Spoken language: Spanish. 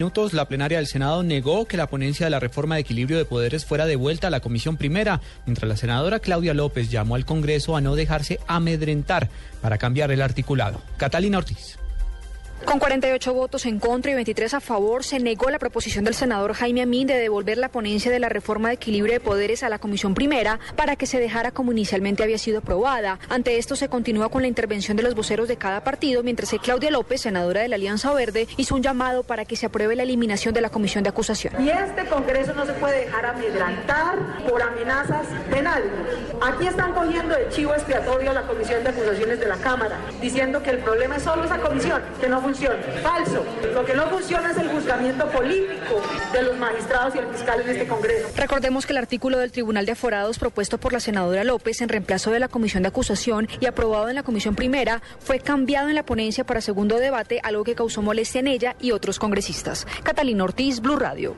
Minutos, la plenaria del Senado negó que la ponencia de la reforma de equilibrio de poderes fuera devuelta a la Comisión Primera, mientras la senadora Claudia López llamó al Congreso a no dejarse amedrentar para cambiar el articulado. Catalina Ortiz. Con 48 votos en contra y 23 a favor, se negó la proposición del senador Jaime Amín de devolver la ponencia de la reforma de equilibrio de poderes a la Comisión Primera para que se dejara como inicialmente había sido aprobada. Ante esto se continúa con la intervención de los voceros de cada partido, mientras que Claudia López, senadora de la Alianza Verde, hizo un llamado para que se apruebe la eliminación de la Comisión de Acusación. Y este Congreso no se puede dejar amedrantar por amenazas de nadie. Aquí están cogiendo de chivo expiatorio a la Comisión de Acusaciones de la Cámara, diciendo que el problema es solo esa comisión, que no funciona. Falso. Lo que no funciona es el juzgamiento político de los magistrados y el fiscal en este Congreso. Recordemos que el artículo del Tribunal de Aforados propuesto por la senadora López en reemplazo de la Comisión de Acusación y aprobado en la Comisión Primera fue cambiado en la ponencia para segundo debate, algo que causó molestia en ella y otros congresistas. Catalina Ortiz, Blue Radio.